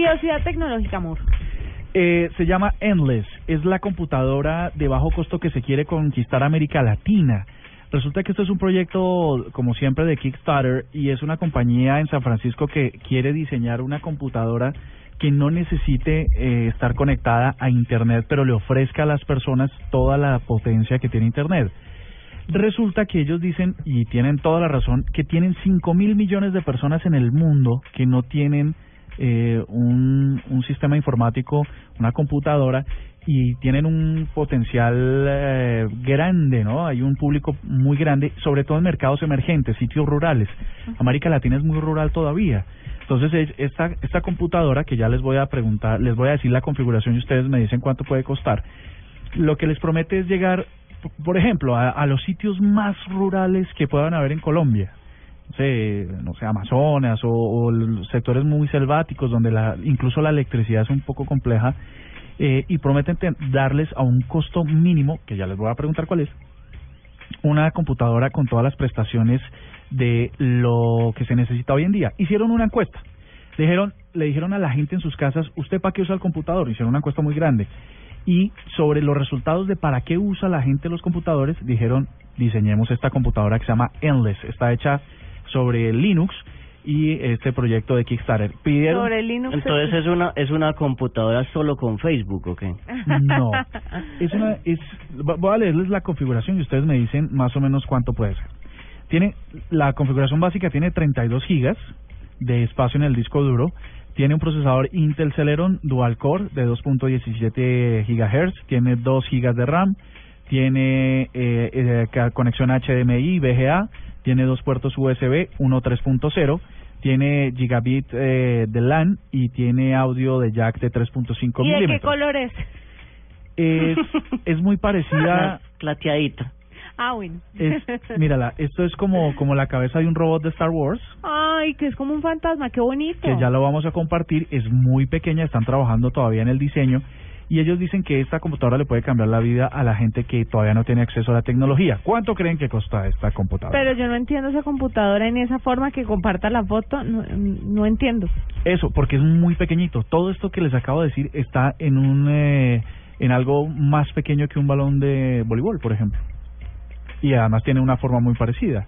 Curiosidad tecnológica, amor. Eh, se llama Endless. Es la computadora de bajo costo que se quiere conquistar América Latina. Resulta que esto es un proyecto, como siempre, de Kickstarter y es una compañía en San Francisco que quiere diseñar una computadora que no necesite eh, estar conectada a Internet, pero le ofrezca a las personas toda la potencia que tiene Internet. Resulta que ellos dicen, y tienen toda la razón, que tienen 5 mil millones de personas en el mundo que no tienen eh, un, un sistema informático, una computadora, y tienen un potencial eh, grande, ¿no? Hay un público muy grande, sobre todo en mercados emergentes, sitios rurales. América Latina es muy rural todavía. Entonces, es- esta, esta computadora, que ya les voy a preguntar, les voy a decir la configuración y ustedes me dicen cuánto puede costar, lo que les promete es llegar, por ejemplo, a, a los sitios más rurales que puedan haber en Colombia. Sé, no sé, Amazonas o, sectores muy selváticos donde la, incluso la electricidad es un poco compleja eh, y prometen ten- darles a un costo mínimo, que ya les voy a preguntar cuál es, una computadora con todas las prestaciones de lo que se necesita hoy en día. Hicieron una encuesta. Le dijeron, le dijeron a la gente en sus casas, ¿usted para qué usa el computador? Hicieron una encuesta muy grande. Y sobre los resultados de para qué usa la gente los computadores, dijeron, diseñemos esta computadora que se llama Endless. Está hecha sobre Linux y este proyecto de Kickstarter. Pidieron... Sobre Linux. Entonces es una es una computadora solo con Facebook, ¿o qué? No. Es una, es, vo- voy a leerles la configuración y ustedes me dicen más o menos cuánto puede ser. Tiene, la configuración básica tiene 32 gigas de espacio en el disco duro. Tiene un procesador Intel Celeron Dual Core de 2.17 GHz. Tiene 2 gigas de RAM. Tiene eh, eh, conexión HDMI, VGA. Tiene dos puertos USB, uno 3.0. Tiene gigabit eh, de LAN y tiene audio de jack de 3.5 ¿Y de qué milímetros color es? es, es muy parecida. Plateadita. Ah, bueno. Es, mírala, esto es como, como la cabeza de un robot de Star Wars, Ay, que es como un fantasma, qué bonito. que ya lo vamos a compartir. Es muy pequeña, están trabajando todavía en el diseño. Y ellos dicen que esta computadora le puede cambiar la vida a la gente que todavía no tiene acceso a la tecnología. ¿Cuánto creen que cuesta esta computadora? Pero yo no entiendo esa computadora en esa forma que comparta la foto, no, no entiendo. Eso, porque es muy pequeñito. Todo esto que les acabo de decir está en un eh, en algo más pequeño que un balón de voleibol, por ejemplo. Y además tiene una forma muy parecida.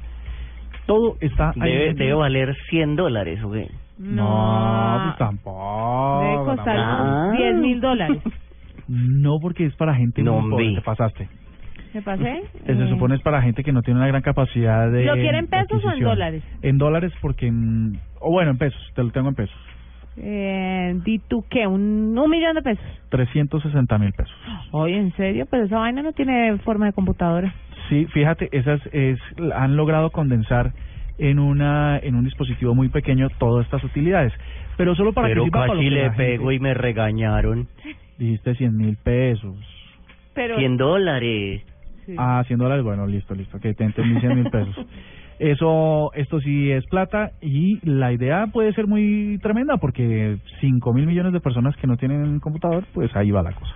Todo está ahí Debe, valer 100 dólares, ¿o qué? No, pues tampoco. Debe costar Ah. 10 mil dólares. No, porque es para gente No, muy pobre, te pasaste. ¿Me pasé? Eh, Se Eh, supone es para gente que no tiene una gran capacidad de ¿Lo quiere en pesos o en dólares? En dólares porque... en- O bueno, en pesos, te lo tengo en pesos. Eh, ¿Di tú qué? ¿Un, un millón de pesos? 360 mil pesos. Oye, ¿en serio? Pero esa vaina no tiene forma de computadora. Sí, fíjate, esas es, han logrado condensar en una en un dispositivo muy pequeño todas estas utilidades. Pero solo para Pero que sirva para lo casi que le gente- pego y me regañaron. Dijiste 100 mil pesos. Pero 100 dólares. Sí. Ah, 100 dólares, bueno, listo, listo, que te entendí 100 mil pesos. Eso, esto sí es plata y la idea puede ser muy tremenda porque 5 mil millones de personas que no tienen computador, pues ahí va la cosa.